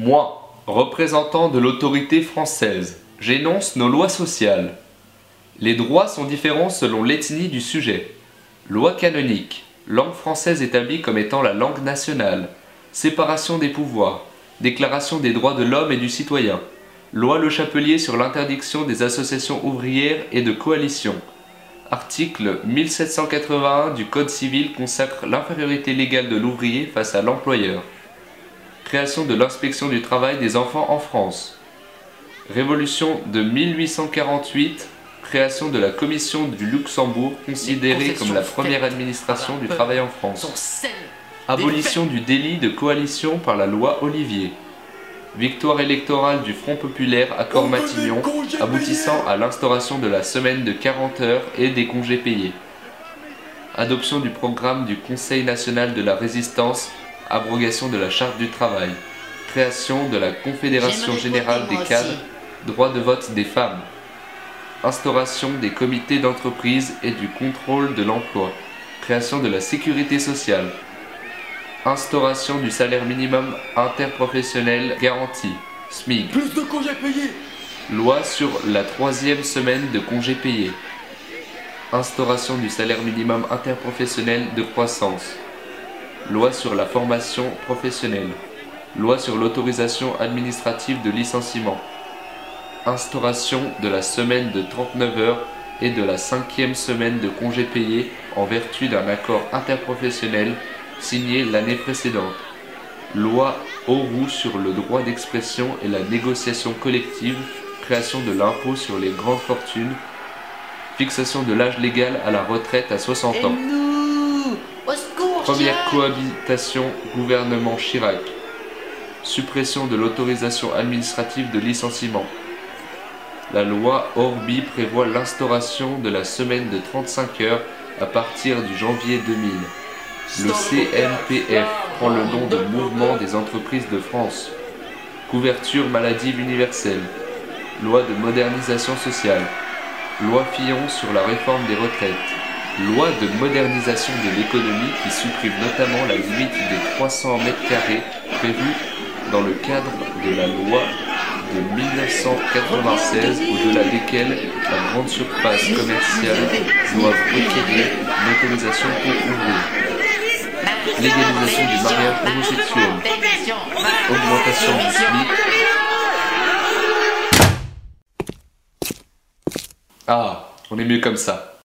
Moi, représentant de l'autorité française, j'énonce nos lois sociales. Les droits sont différents selon l'ethnie du sujet. Loi canonique, langue française établie comme étant la langue nationale. Séparation des pouvoirs. Déclaration des droits de l'homme et du citoyen. Loi Le Chapelier sur l'interdiction des associations ouvrières et de coalition. Article 1781 du Code civil consacre l'infériorité légale de l'ouvrier face à l'employeur. Création de l'inspection du travail des enfants en France. Révolution de 1848, création de la Commission du Luxembourg, considérée comme la première administration du travail en France. Abolition du délit de coalition par la loi Olivier. Victoire électorale du Front populaire à Corps-Matignon, aboutissant à l'instauration de la semaine de 40 heures et des congés payés. Adoption du programme du Conseil national de la résistance abrogation de la charte du travail, création de la Confédération générale des cadres, droit de vote des femmes, instauration des comités d'entreprise et du contrôle de l'emploi, création de la sécurité sociale, instauration du salaire minimum interprofessionnel garanti, SMIG, plus de congés payés, loi sur la troisième semaine de congés payés, instauration du salaire minimum interprofessionnel de croissance, Loi sur la formation professionnelle. Loi sur l'autorisation administrative de licenciement. Instauration de la semaine de 39 heures et de la cinquième semaine de congés payés en vertu d'un accord interprofessionnel signé l'année précédente. Loi Auroux sur le droit d'expression et la négociation collective, création de l'impôt sur les grandes fortunes, fixation de l'âge légal à la retraite à 60 ans. Première cohabitation gouvernement Chirac. Suppression de l'autorisation administrative de licenciement. La loi Orbi prévoit l'instauration de la semaine de 35 heures à partir du janvier 2000. Le CNPF prend le nom de Mouvement des entreprises de France. Couverture maladie universelle. Loi de modernisation sociale. Loi Fillon sur la réforme des retraites. Loi de modernisation de l'économie qui supprime notamment la limite des 300 mètres carrés prévue dans le cadre de la loi de 1996 au-delà desquelles la grande surface commerciale doit requérir une autorisation pour ouvrir. Légalisation du mariage homosexuel. Augmentation du SMIC. Ah, on est mieux comme ça.